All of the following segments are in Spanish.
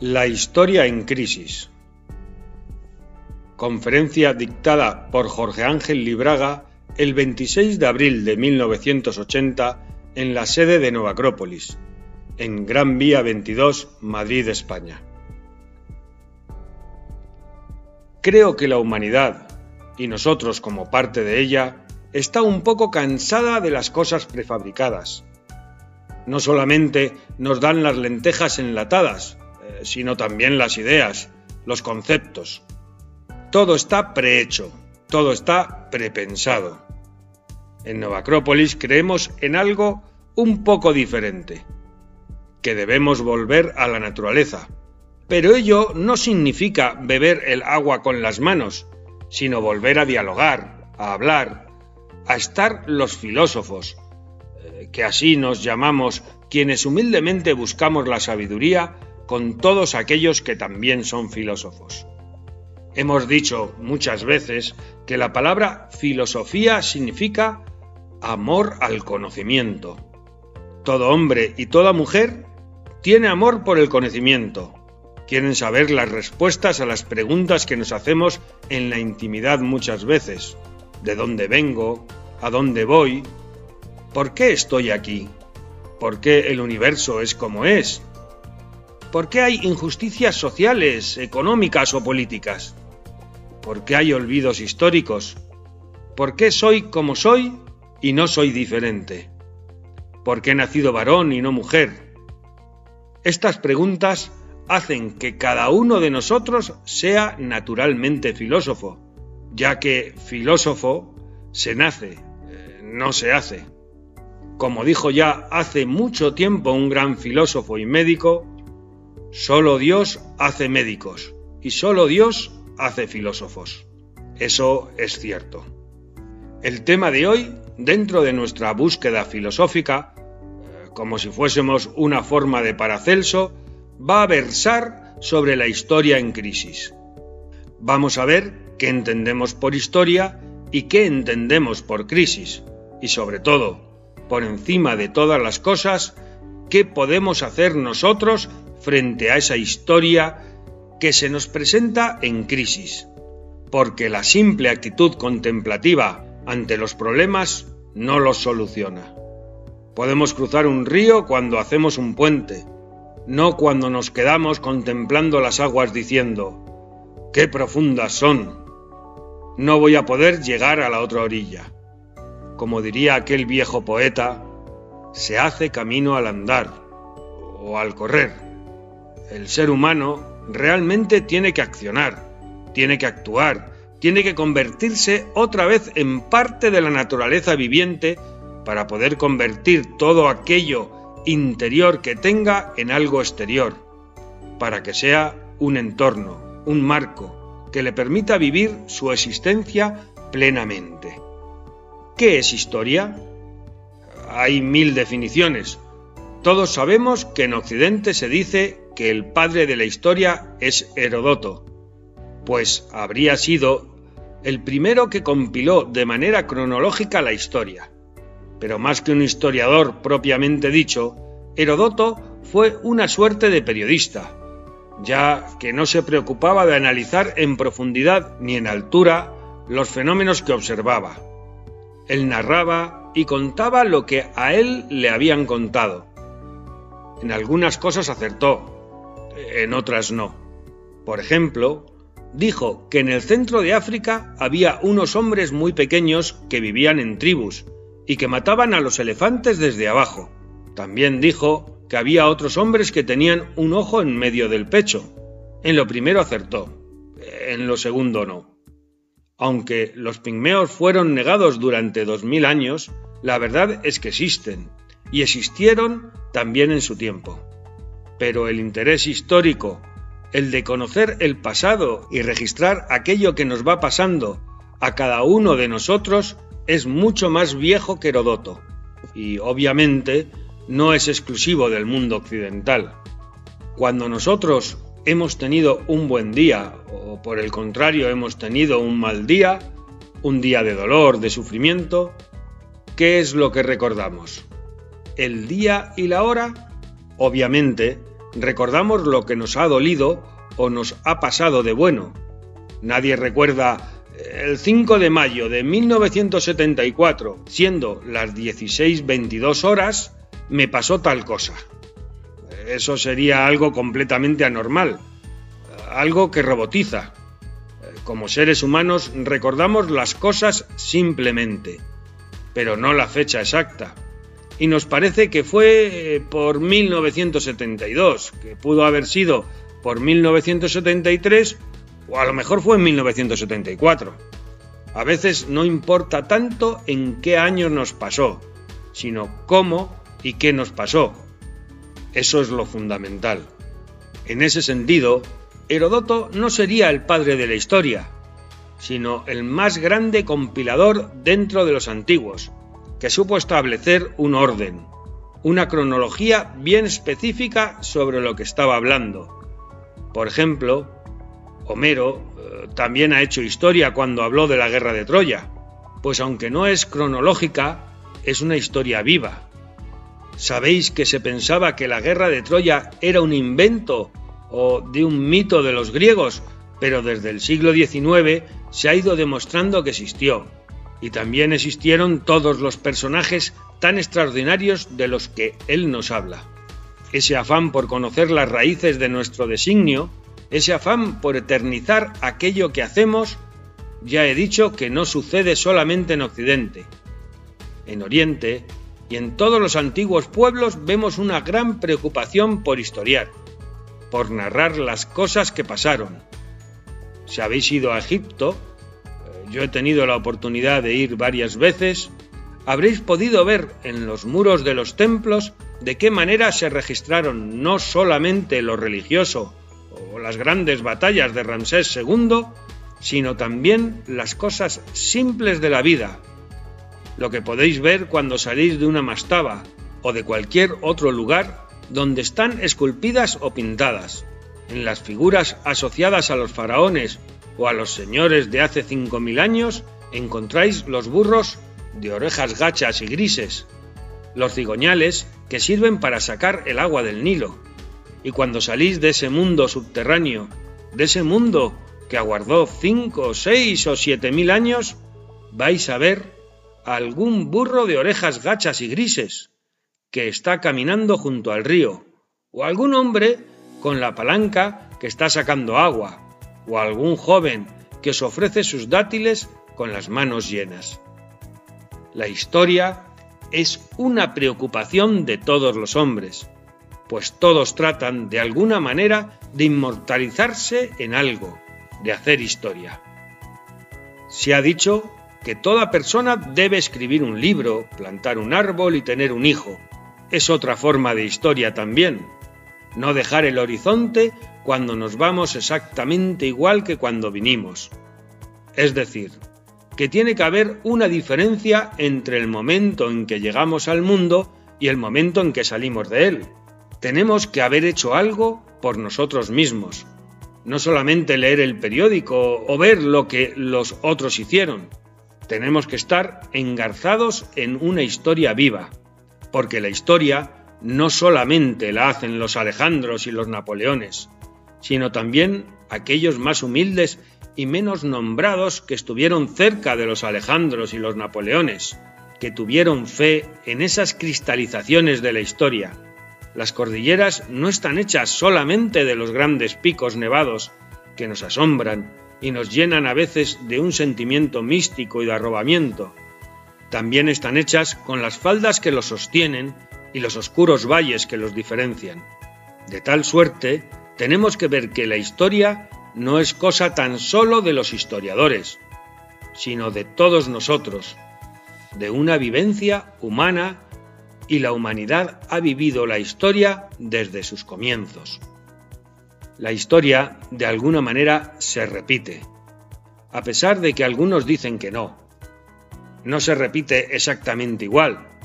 La historia en crisis. Conferencia dictada por Jorge Ángel Libraga el 26 de abril de 1980 en la sede de Nueva Acrópolis, en Gran Vía 22, Madrid, España. Creo que la humanidad, y nosotros como parte de ella, está un poco cansada de las cosas prefabricadas. No solamente nos dan las lentejas enlatadas, sino también las ideas, los conceptos. Todo está prehecho, todo está prepensado. En Nueva Acrópolis creemos en algo un poco diferente, que debemos volver a la naturaleza. Pero ello no significa beber el agua con las manos, sino volver a dialogar, a hablar, a estar los filósofos, eh, que así nos llamamos quienes humildemente buscamos la sabiduría con todos aquellos que también son filósofos. Hemos dicho muchas veces que la palabra filosofía significa amor al conocimiento. Todo hombre y toda mujer tiene amor por el conocimiento. Quieren saber las respuestas a las preguntas que nos hacemos en la intimidad muchas veces. ¿De dónde vengo? ¿A dónde voy? ¿Por qué estoy aquí? ¿Por qué el universo es como es? ¿Por qué hay injusticias sociales, económicas o políticas? ¿Por qué hay olvidos históricos? ¿Por qué soy como soy y no soy diferente? ¿Por qué he nacido varón y no mujer? Estas preguntas hacen que cada uno de nosotros sea naturalmente filósofo, ya que filósofo se nace, eh, no se hace. Como dijo ya hace mucho tiempo un gran filósofo y médico, solo Dios hace médicos y solo Dios hace filósofos. Eso es cierto. El tema de hoy, dentro de nuestra búsqueda filosófica, eh, como si fuésemos una forma de Paracelso, va a versar sobre la historia en crisis. Vamos a ver qué entendemos por historia y qué entendemos por crisis. Y sobre todo, por encima de todas las cosas, qué podemos hacer nosotros frente a esa historia que se nos presenta en crisis. Porque la simple actitud contemplativa ante los problemas no los soluciona. Podemos cruzar un río cuando hacemos un puente, no cuando nos quedamos contemplando las aguas diciendo, ¡qué profundas son! no voy a poder llegar a la otra orilla. Como diría aquel viejo poeta, se hace camino al andar o al correr. El ser humano realmente tiene que accionar, tiene que actuar, tiene que convertirse otra vez en parte de la naturaleza viviente para poder convertir todo aquello interior que tenga en algo exterior, para que sea un entorno, un marco, que le permita vivir su existencia plenamente. ¿Qué es historia? Hay mil definiciones. Todos sabemos que en Occidente se dice que el padre de la historia es Herodoto, pues habría sido el primero que compiló de manera cronológica la historia. Pero más que un historiador propiamente dicho, Herodoto fue una suerte de periodista, ya que no se preocupaba de analizar en profundidad ni en altura los fenómenos que observaba. Él narraba y contaba lo que a él le habían contado. En algunas cosas acertó, en otras no. Por ejemplo, dijo que en el centro de África había unos hombres muy pequeños que vivían en tribus y que mataban a los elefantes desde abajo. También dijo que había otros hombres que tenían un ojo en medio del pecho. En lo primero acertó, en lo segundo no. Aunque los pigmeos fueron negados durante dos mil años, la verdad es que existen, y existieron también en su tiempo. Pero el interés histórico, el de conocer el pasado y registrar aquello que nos va pasando a cada uno de nosotros, es mucho más viejo que Herodoto. Y obviamente no es exclusivo del mundo occidental. Cuando nosotros hemos tenido un buen día o por el contrario hemos tenido un mal día, un día de dolor, de sufrimiento, ¿qué es lo que recordamos? ¿El día y la hora? Obviamente, recordamos lo que nos ha dolido o nos ha pasado de bueno. Nadie recuerda el 5 de mayo de 1974, siendo las 16.22 horas, me pasó tal cosa. Eso sería algo completamente anormal, algo que robotiza. Como seres humanos recordamos las cosas simplemente, pero no la fecha exacta. Y nos parece que fue eh, por 1972, que pudo haber sido por 1973 o a lo mejor fue en 1974. A veces no importa tanto en qué año nos pasó, sino cómo y qué nos pasó. Eso es lo fundamental. En ese sentido, Herodoto no sería el padre de la historia, sino el más grande compilador dentro de los antiguos, que supo establecer un orden, una cronología bien específica sobre lo que estaba hablando. Por ejemplo, Homero eh, también ha hecho historia cuando habló de la guerra de Troya, pues aunque no es cronológica, es una historia viva. ¿Sabéis que se pensaba que la guerra de Troya era un invento o de un mito de los griegos, pero desde el siglo XIX se ha ido demostrando que existió, y también existieron todos los personajes tan extraordinarios de los que él nos habla. Ese afán por conocer las raíces de nuestro designio ese afán por eternizar aquello que hacemos, ya he dicho que no sucede solamente en Occidente. En Oriente y en todos los antiguos pueblos vemos una gran preocupación por historiar, por narrar las cosas que pasaron. Si habéis ido a Egipto, yo he tenido la oportunidad de ir varias veces, habréis podido ver en los muros de los templos de qué manera se registraron no solamente lo religioso o las grandes batallas de Ramsés II, sino también las cosas simples de la vida, lo que podéis ver cuando salís de una mastaba o de cualquier otro lugar donde están esculpidas o pintadas. En las figuras asociadas a los faraones o a los señores de hace 5.000 años encontráis los burros de orejas gachas y grises, los cigoñales que sirven para sacar el agua del Nilo, y cuando salís de ese mundo subterráneo, de ese mundo que aguardó cinco, seis o siete mil años, vais a ver algún burro de orejas gachas y grises que está caminando junto al río, o algún hombre con la palanca que está sacando agua, o algún joven que os ofrece sus dátiles con las manos llenas. La historia es una preocupación de todos los hombres, pues todos tratan de alguna manera de inmortalizarse en algo, de hacer historia. Se ha dicho que toda persona debe escribir un libro, plantar un árbol y tener un hijo. Es otra forma de historia también. No dejar el horizonte cuando nos vamos exactamente igual que cuando vinimos. Es decir, que tiene que haber una diferencia entre el momento en que llegamos al mundo y el momento en que salimos de él tenemos que haber hecho algo por nosotros mismos, no solamente leer el periódico o ver lo que los otros hicieron. Tenemos que estar engarzados en una historia viva, porque la historia no solamente la hacen los Alejandros y los Napoleones, sino también aquellos más humildes y menos nombrados que estuvieron cerca de los Alejandros y los Napoleones, que tuvieron fe en esas cristalizaciones de la historia, las cordilleras no están hechas solamente de los grandes picos nevados que nos asombran y nos llenan a veces de un sentimiento místico y de arrobamiento. También están hechas con las faldas que los sostienen y los oscuros valles que los diferencian. De tal suerte, tenemos que ver que la historia no es cosa tan solo de los historiadores, sino de todos nosotros, de una vivencia humana y la humanidad ha vivido la historia desde sus comienzos. La historia, de alguna manera, se repite, a pesar de que algunos dicen que no. No se repite exactamente igual,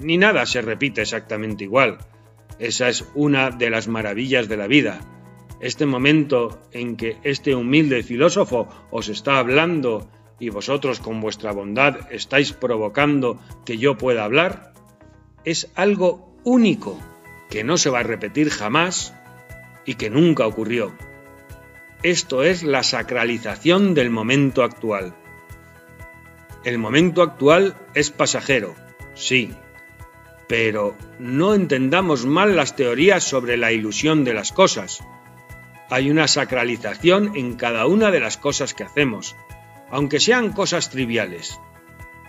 ni nada se repite exactamente igual. Esa es una de las maravillas de la vida. Este momento en que este humilde filósofo os está hablando y vosotros con vuestra bondad estáis provocando que yo pueda hablar, es algo único que no se va a repetir jamás y que nunca ocurrió. Esto es la sacralización del momento actual. El momento actual es pasajero, sí, pero no entendamos mal las teorías sobre la ilusión de las cosas. Hay una sacralización en cada una de las cosas que hacemos, aunque sean cosas triviales.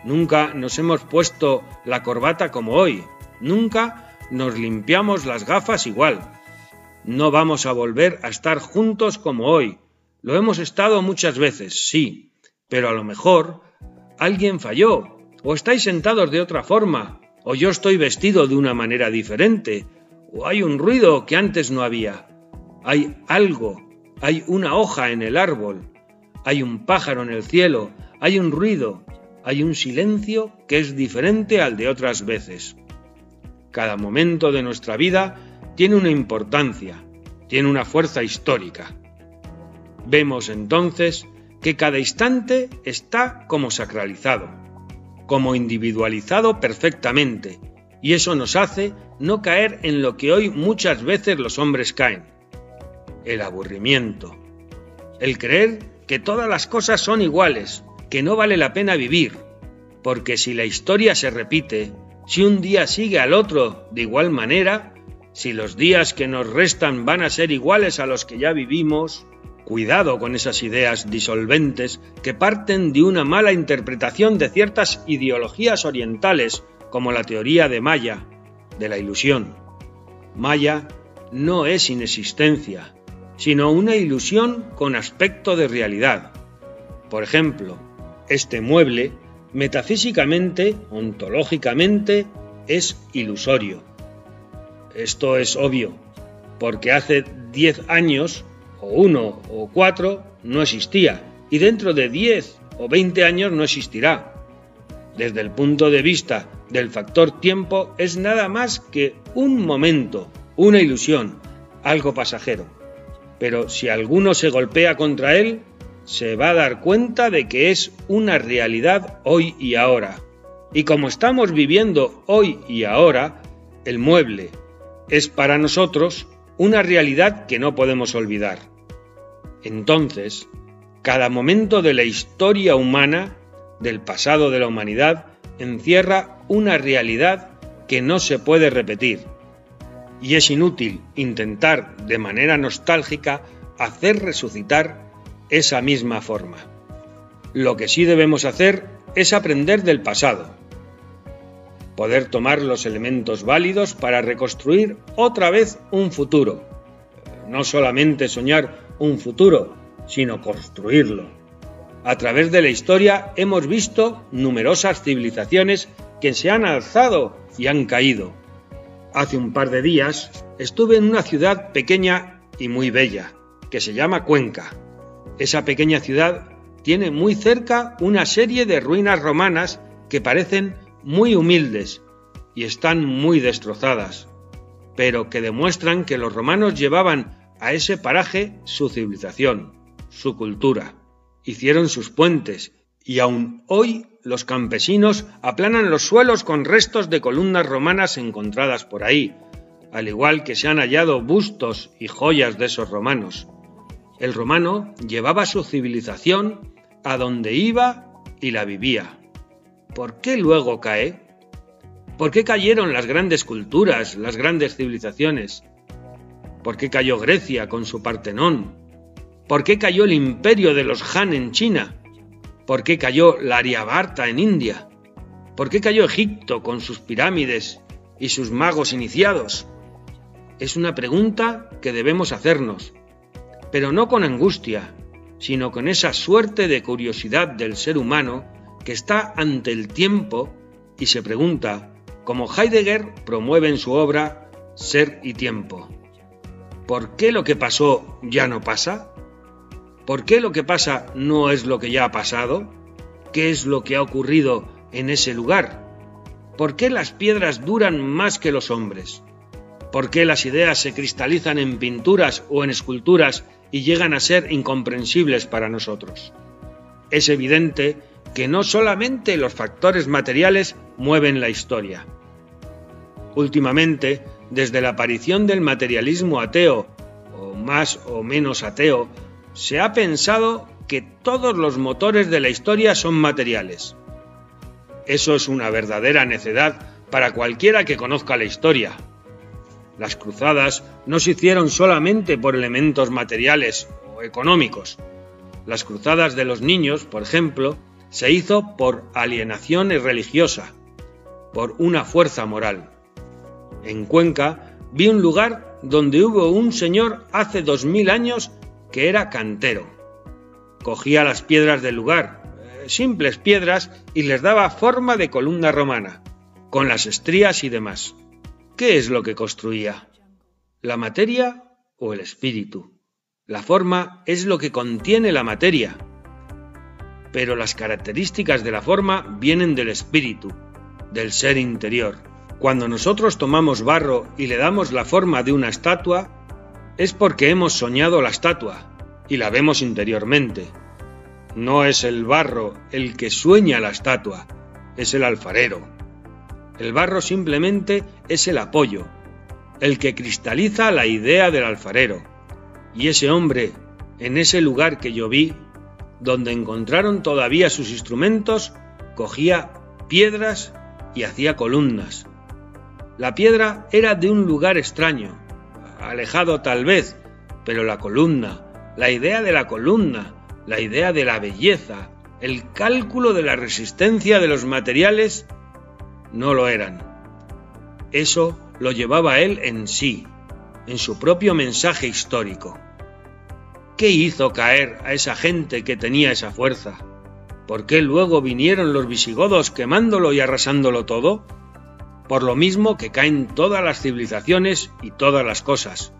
Nunca nos hemos puesto la corbata como hoy, nunca nos limpiamos las gafas igual. No vamos a volver a estar juntos como hoy. Lo hemos estado muchas veces, sí, pero a lo mejor alguien falló, o estáis sentados de otra forma, o yo estoy vestido de una manera diferente, o hay un ruido que antes no había. Hay algo, hay una hoja en el árbol, hay un pájaro en el cielo, hay un ruido, hay un silencio que es diferente al de otras veces. Cada momento de nuestra vida tiene una importancia, tiene una fuerza histórica. Vemos entonces que cada instante está como sacralizado, como individualizado perfectamente, y eso nos hace no caer en lo que hoy muchas veces los hombres caen, el aburrimiento, el creer que todas las cosas son iguales, que no vale la pena vivir, porque si la historia se repite, si un día sigue al otro de igual manera, si los días que nos restan van a ser iguales a los que ya vivimos, cuidado con esas ideas disolventes que parten de una mala interpretación de ciertas ideologías orientales, como la teoría de Maya, de la ilusión. Maya no es inexistencia, sino una ilusión con aspecto de realidad. Por ejemplo, este mueble metafísicamente, ontológicamente, es ilusorio. Esto es obvio, porque hace 10 años, o uno o cuatro, no existía, y dentro de 10 o 20 años no existirá. Desde el punto de vista del factor tiempo, es nada más que un momento, una ilusión, algo pasajero. Pero si alguno se golpea contra él, se va a dar cuenta de que es una realidad hoy y ahora. Y como estamos viviendo hoy y ahora, el mueble es para nosotros una realidad que no podemos olvidar. Entonces, cada momento de la historia humana, del pasado de la humanidad, encierra una realidad que no se puede repetir. Y es inútil intentar de manera nostálgica hacer resucitar esa misma forma. Lo que sí debemos hacer es aprender del pasado, poder tomar los elementos válidos para reconstruir otra vez un futuro. No solamente soñar un futuro, sino construirlo. A través de la historia hemos visto numerosas civilizaciones que se han alzado y han caído. Hace un par de días estuve en una ciudad pequeña y muy bella, que se llama Cuenca. Esa pequeña ciudad tiene muy cerca una serie de ruinas romanas que parecen muy humildes y están muy destrozadas, pero que demuestran que los romanos llevaban a ese paraje su civilización, su cultura, hicieron sus puentes y aún hoy los campesinos aplanan los suelos con restos de columnas romanas encontradas por ahí, al igual que se han hallado bustos y joyas de esos romanos. El romano llevaba su civilización a donde iba y la vivía. ¿Por qué luego cae? ¿Por qué cayeron las grandes culturas, las grandes civilizaciones? ¿Por qué cayó Grecia con su Partenón? ¿Por qué cayó el imperio de los Han en China? ¿Por qué cayó la Aryabarta en India? ¿Por qué cayó Egipto con sus pirámides y sus magos iniciados? Es una pregunta que debemos hacernos pero no con angustia, sino con esa suerte de curiosidad del ser humano que está ante el tiempo y se pregunta, como Heidegger promueve en su obra Ser y Tiempo, ¿por qué lo que pasó ya no pasa? ¿Por qué lo que pasa no es lo que ya ha pasado? ¿Qué es lo que ha ocurrido en ese lugar? ¿Por qué las piedras duran más que los hombres? ¿Por qué las ideas se cristalizan en pinturas o en esculturas y llegan a ser incomprensibles para nosotros. Es evidente que no solamente los factores materiales mueven la historia. Últimamente, desde la aparición del materialismo ateo, o más o menos ateo, se ha pensado que todos los motores de la historia son materiales. Eso es una verdadera necedad para cualquiera que conozca la historia. Las cruzadas no se hicieron solamente por elementos materiales o económicos. Las cruzadas de los niños, por ejemplo, se hizo por alienación religiosa, por una fuerza moral. En Cuenca vi un lugar donde hubo un señor hace dos mil años que era cantero. Cogía las piedras del lugar, eh, simples piedras, y les daba forma de columna romana, con las estrías y demás. ¿Qué es lo que construía? ¿La materia o el espíritu? La forma es lo que contiene la materia, pero las características de la forma vienen del espíritu, del ser interior. Cuando nosotros tomamos barro y le damos la forma de una estatua, es porque hemos soñado la estatua y la vemos interiormente. No es el barro el que sueña la estatua, es el alfarero. El barro simplemente es el apoyo, el que cristaliza la idea del alfarero. Y ese hombre, en ese lugar que yo vi, donde encontraron todavía sus instrumentos, cogía piedras y hacía columnas. La piedra era de un lugar extraño, alejado tal vez, pero la columna, la idea de la columna, la idea de la belleza, el cálculo de la resistencia de los materiales, no lo eran. Eso lo llevaba él en sí, en su propio mensaje histórico. ¿Qué hizo caer a esa gente que tenía esa fuerza? ¿Por qué luego vinieron los visigodos quemándolo y arrasándolo todo? por lo mismo que caen todas las civilizaciones y todas las cosas,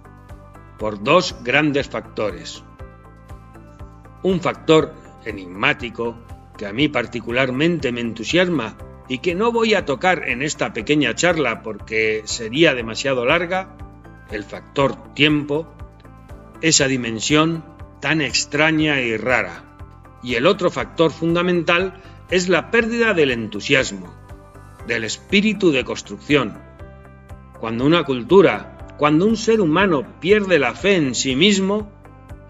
por dos grandes factores. Un factor enigmático que a mí particularmente me entusiasma y que no voy a tocar en esta pequeña charla porque sería demasiado larga, el factor tiempo, esa dimensión tan extraña y rara. Y el otro factor fundamental es la pérdida del entusiasmo, del espíritu de construcción. Cuando una cultura, cuando un ser humano pierde la fe en sí mismo,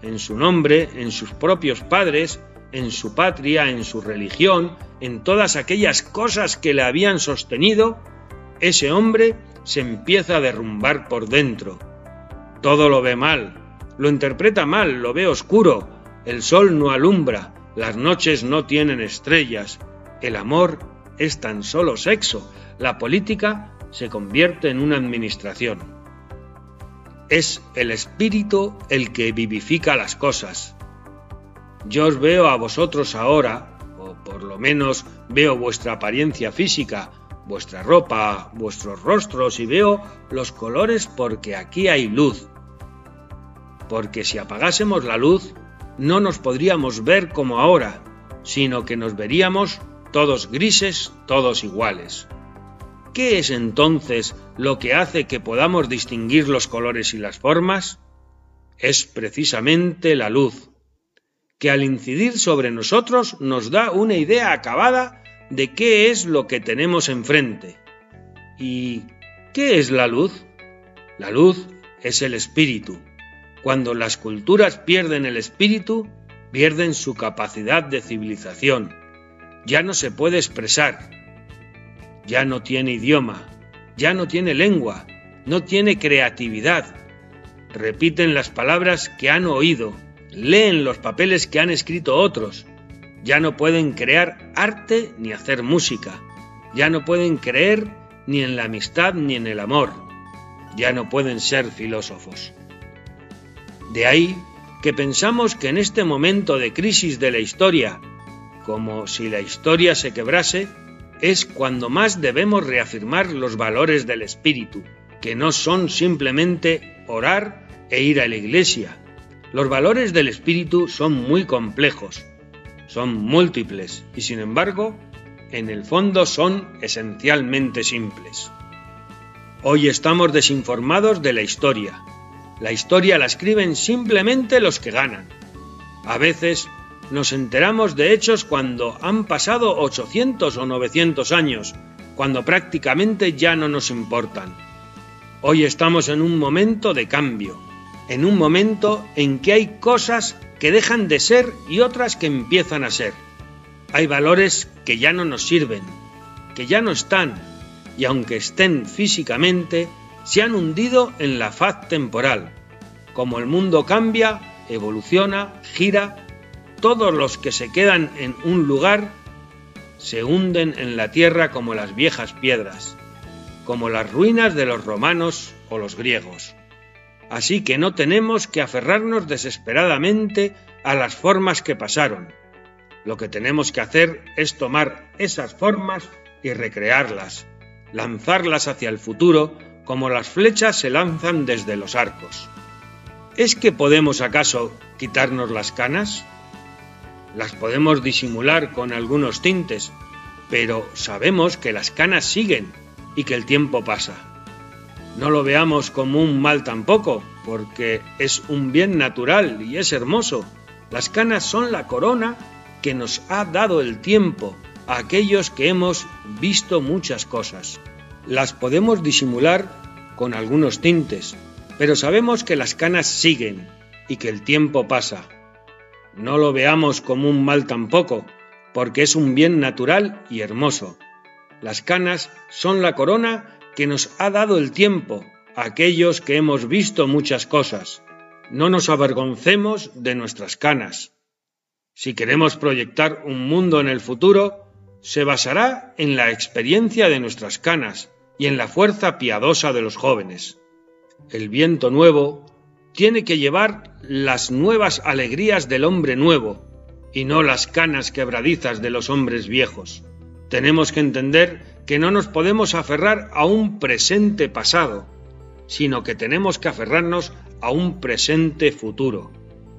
en su nombre, en sus propios padres, en su patria, en su religión, en todas aquellas cosas que le habían sostenido, ese hombre se empieza a derrumbar por dentro. Todo lo ve mal, lo interpreta mal, lo ve oscuro, el sol no alumbra, las noches no tienen estrellas, el amor es tan solo sexo. La política se convierte en una administración. Es el espíritu el que vivifica las cosas. Yo os veo a vosotros ahora, o por lo menos veo vuestra apariencia física, vuestra ropa, vuestros rostros y veo los colores porque aquí hay luz. Porque si apagásemos la luz, no nos podríamos ver como ahora, sino que nos veríamos todos grises, todos iguales. ¿Qué es entonces lo que hace que podamos distinguir los colores y las formas? Es precisamente la luz, que al incidir sobre nosotros nos da una idea acabada de qué es lo que tenemos enfrente. ¿Y qué es la luz? La luz es el espíritu. Cuando las culturas pierden el espíritu, pierden su capacidad de civilización, ya no se puede expresar, ya no tiene idioma, ya no tiene lengua, no tiene creatividad. Repiten las palabras que han oído, leen los papeles que han escrito otros, ya no pueden crear arte ni hacer música, ya no pueden creer ni en la amistad ni en el amor, ya no pueden ser filósofos. De ahí que pensamos que en este momento de crisis de la historia, como si la historia se quebrase, es cuando más debemos reafirmar los valores del espíritu, que no son simplemente orar e ir a la iglesia. Los valores del espíritu son muy complejos, son múltiples y sin embargo, en el fondo son esencialmente simples. Hoy estamos desinformados de la historia. La historia la escriben simplemente los que ganan. A veces nos enteramos de hechos cuando han pasado 800 o 900 años, cuando prácticamente ya no nos importan. Hoy estamos en un momento de cambio. en un momento en que hay cosas que dejan de ser y otras que empiezan a ser. Hay valores que ya no nos sirven, que ya no están, y aunque estén físicamente, se han hundido en la faz temporal. Como el mundo cambia, evoluciona, gira, todos los que se quedan en un lugar se hunden en la tierra como las viejas piedras, como las ruinas de los romanos o los griegos. Así que no tenemos que aferrarnos desesperadamente a las formas que pasaron. Lo que tenemos que hacer es tomar esas formas y recrearlas, lanzarlas hacia el futuro como las flechas se lanzan desde los arcos. ¿Es que podemos acaso quitarnos las canas? Las podemos disimular con algunos tintes, pero sabemos que las canas siguen y que el tiempo pasa. No lo veamos como un mal tampoco, porque es un bien natural y es hermoso. Las canas son la corona que nos ha dado el tiempo a aquellos que hemos visto muchas cosas. Las podemos disimular con algunos tintes, pero sabemos que las canas siguen y que el tiempo pasa. No lo veamos como un mal tampoco, porque es un bien natural y hermoso. Las canas son la corona que nos ha dado el tiempo, a aquellos que hemos visto muchas cosas. No nos avergoncemos de nuestras canas. Si queremos proyectar un mundo en el futuro, se basará en la experiencia de nuestras canas y en la fuerza piadosa de los jóvenes. El viento nuevo tiene que llevar las nuevas alegrías del hombre nuevo y no las canas quebradizas de los hombres viejos. Tenemos que entender que no nos podemos aferrar a un presente pasado, sino que tenemos que aferrarnos a un presente futuro.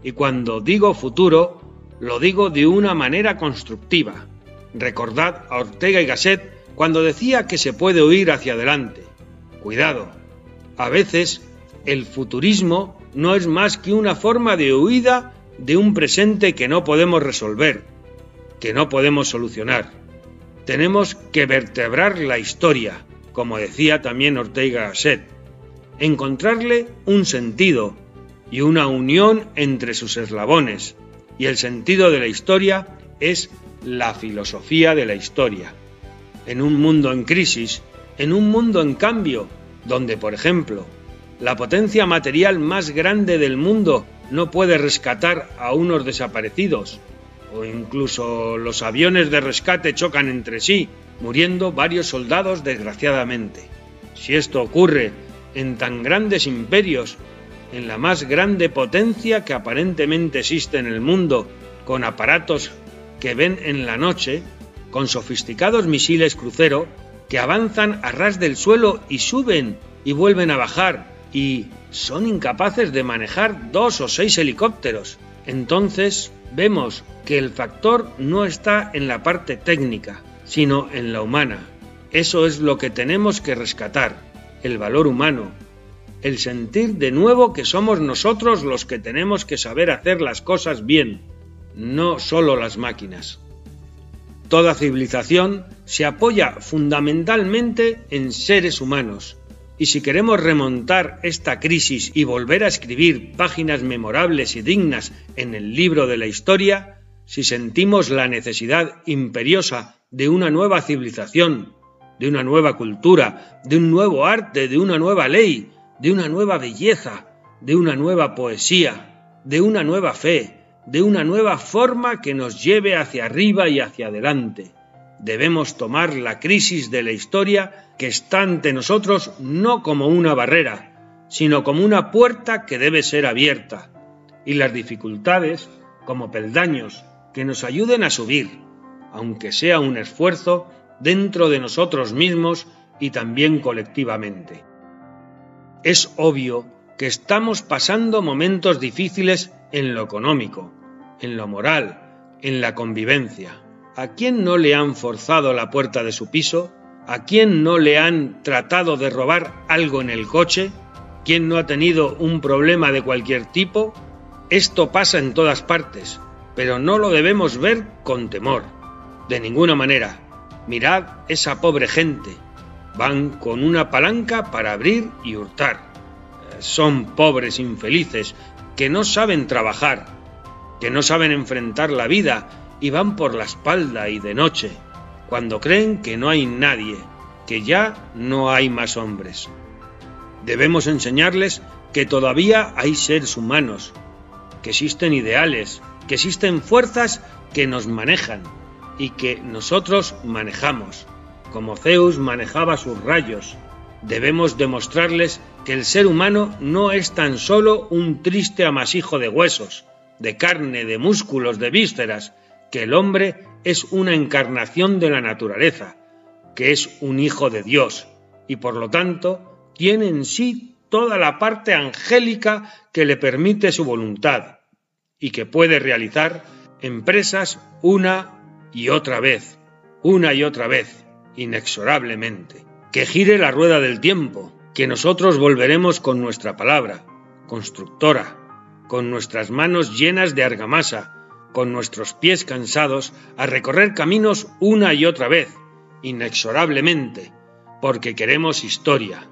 Y cuando digo futuro, lo digo de una manera constructiva. Recordad a Ortega y Gasset cuando decía que se puede huir hacia adelante. Cuidado, a veces el futurismo no es más que una forma de huida de un presente que no podemos resolver, que no podemos solucionar. Tenemos que vertebrar la historia, como decía también Ortega Gasset, encontrarle un sentido y una unión entre sus eslabones, y el sentido de la historia es la filosofía de la historia. En un mundo en crisis, en un mundo en cambio, donde, por ejemplo, la potencia material más grande del mundo no puede rescatar a unos desaparecidos, o incluso los aviones de rescate chocan entre sí, muriendo varios soldados desgraciadamente. Si esto ocurre en tan grandes imperios, en la más grande potencia que aparentemente existe en el mundo, con aparatos que ven en la noche, con sofisticados misiles crucero que avanzan a ras del suelo y suben y vuelven a bajar, y son incapaces de manejar dos o seis helicópteros. Entonces vemos que el factor no está en la parte técnica, sino en la humana. Eso es lo que tenemos que rescatar, el valor humano, el sentir de nuevo que somos nosotros los que tenemos que saber hacer las cosas bien, no solo las máquinas. Toda civilización se apoya fundamentalmente en seres humanos, y si queremos remontar esta crisis y volver a escribir páginas memorables y dignas en el libro de la historia, si sentimos la necesidad imperiosa de una nueva civilización, de una nueva cultura, de un nuevo arte, de una nueva ley, de una nueva belleza, de una nueva poesía, de una nueva fe, de una nueva forma que nos lleve hacia arriba y hacia adelante. Debemos tomar la crisis de la historia que está ante nosotros no como una barrera, sino como una puerta que debe ser abierta, y las dificultades como peldaños que nos ayuden a subir, aunque sea un esfuerzo dentro de nosotros mismos y también colectivamente. Es obvio que estamos pasando momentos difíciles en lo económico, en lo moral, en la convivencia. ¿A quién no le han forzado la puerta de su piso? ¿A quién no le han tratado de robar algo en el coche? ¿Quién no ha tenido un problema de cualquier tipo? Esto pasa en todas partes, pero no lo debemos ver con temor. De ninguna manera. Mirad esa pobre gente. Van con una palanca para abrir y hurtar. son pobres infelices que no saben trabajar, que no saben enfrentar la vida y van por la espalda y de noche, cuando creen que no hay nadie, que ya no hay más hombres. Debemos enseñarles que todavía hay seres humanos, que existen ideales, que existen fuerzas que nos manejan y que nosotros manejamos, como Zeus manejaba sus rayos. Debemos demostrarles que el ser humano no es tan solo un triste amasijo de huesos, de carne, de músculos, de vísceras, que el hombre es una encarnación de la naturaleza, que es un hijo de Dios, y por lo tanto tiene en sí toda la parte angélica que le permite su voluntad, y que puede realizar empresas una y otra vez, una y otra vez, inexorablemente. Que gire la rueda del tiempo, que nosotros volveremos con nuestra palabra, constructora, con nuestras manos llenas de argamasa, con nuestros pies cansados, a recorrer caminos una y otra vez, inexorablemente, porque queremos historia.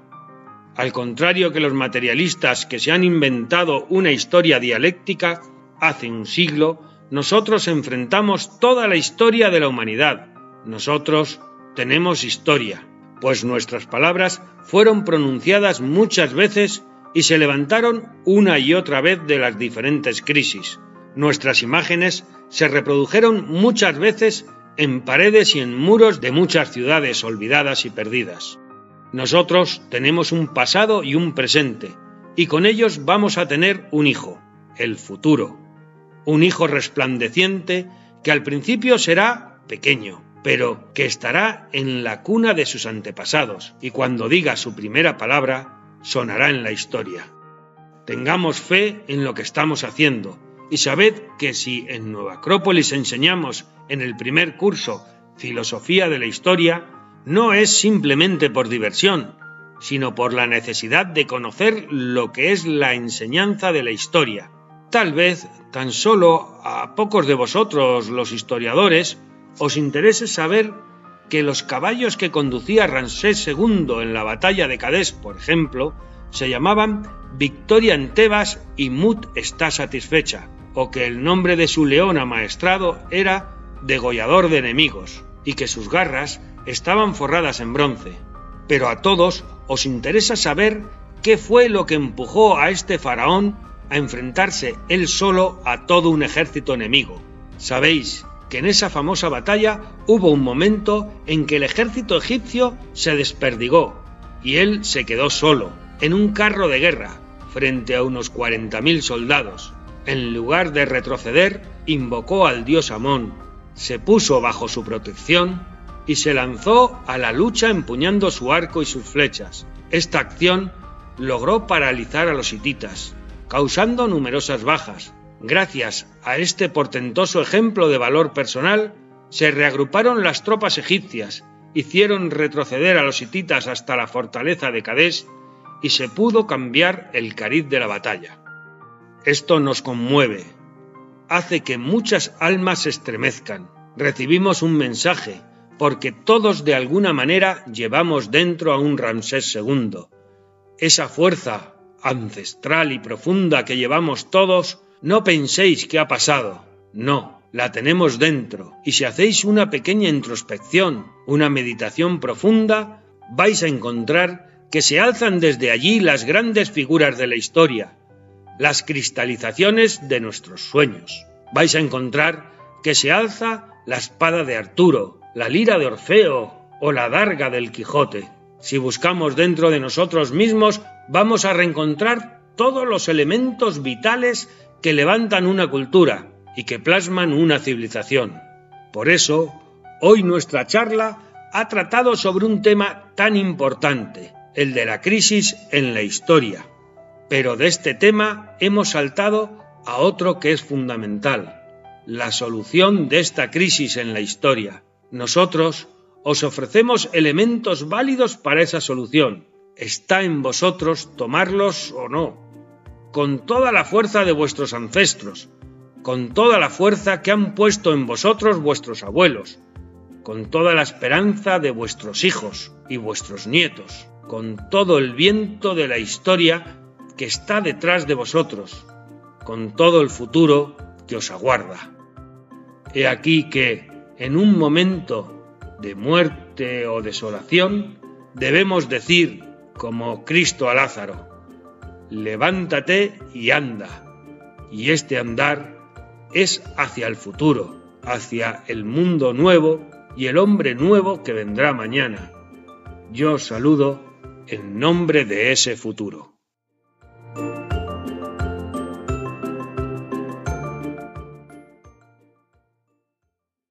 Al contrario que los materialistas que se han inventado una historia dialéctica, hace un siglo, nosotros enfrentamos toda la historia de la humanidad. Nosotros tenemos historia, pues nuestras palabras fueron pronunciadas muchas veces y se levantaron una y otra vez de las diferentes crisis. Nuestras imágenes se reprodujeron muchas veces en paredes y en muros de muchas ciudades olvidadas y perdidas. Nosotros tenemos un pasado y un presente, y con ellos vamos a tener un hijo, el futuro. Un hijo resplandeciente que al principio será pequeño, pero que estará en la cuna de sus antepasados, y cuando diga su primera palabra, sonará en la historia. Tengamos fe en lo que estamos haciendo, y sabed que si en Nueva Acrópolis enseñamos en el primer curso filosofía de la historia, no es simplemente por diversión, sino por la necesidad de conocer lo que es la enseñanza de la historia. Tal vez tan solo a pocos de vosotros, los historiadores, os interese saber que los caballos que conducía Ramsés II en la batalla de Cadés, por ejemplo, se llamaban Victoria en Tebas y Mut está satisfecha, o que el nombre de su león amaestrado era degollador de enemigos, y que sus garras estaban forradas en bronce. Pero a todos os interesa saber qué fue lo que empujó a este faraón a enfrentarse él solo a todo un ejército enemigo. Sabéis que en esa famosa batalla hubo un momento en que el ejército egipcio se desperdigó y él se quedó solo, en un carro de guerra, frente a unos 40.000 soldados. En lugar de retroceder, invocó al dios Amón, se puso bajo su protección y se lanzó a la lucha empuñando su arco y sus flechas. Esta acción logró paralizar a los hititas, causando numerosas bajas. Gracias a este portentoso ejemplo de valor personal, se reagruparon las tropas egipcias, hicieron retroceder a los hititas hasta la fortaleza de Cadés y se pudo cambiar el cariz de la batalla. Esto nos conmueve, hace que muchas almas se estremezcan. Recibimos un mensaje, porque todos de alguna manera llevamos dentro a un Ramsés II. Esa fuerza ancestral y profunda que llevamos todos, no penséis que ha pasado. No, la tenemos dentro. Y si hacéis una pequeña introspección, una meditación profunda, vais a encontrar que se alzan desde allí las grandes figuras de la historia, las cristalizaciones de nuestros sueños. Vais a encontrar que se alza la espada de Arturo, la lira de Orfeo o la darga del Quijote. Si buscamos dentro de nosotros mismos, vamos a reencontrar todos los elementos vitales que levantan una cultura y que plasman una civilización. Por eso, hoy nuestra charla ha tratado sobre un tema tan importante, el de la crisis en la historia. Pero de este tema hemos saltado a otro que es fundamental, la solución de esta crisis en la historia. Nosotros os ofrecemos elementos válidos para esa solución. Está en vosotros tomarlos o no, con toda la fuerza de vuestros ancestros, con toda la fuerza que han puesto en vosotros vuestros abuelos, con toda la esperanza de vuestros hijos y vuestros nietos con todo el viento de la historia que está detrás de vosotros, con todo el futuro que os aguarda. He aquí que, en un momento de muerte o desolación, debemos decir, como Cristo a Lázaro, levántate y anda. Y este andar es hacia el futuro, hacia el mundo nuevo y el hombre nuevo que vendrá mañana. Yo saludo en nombre de ese futuro.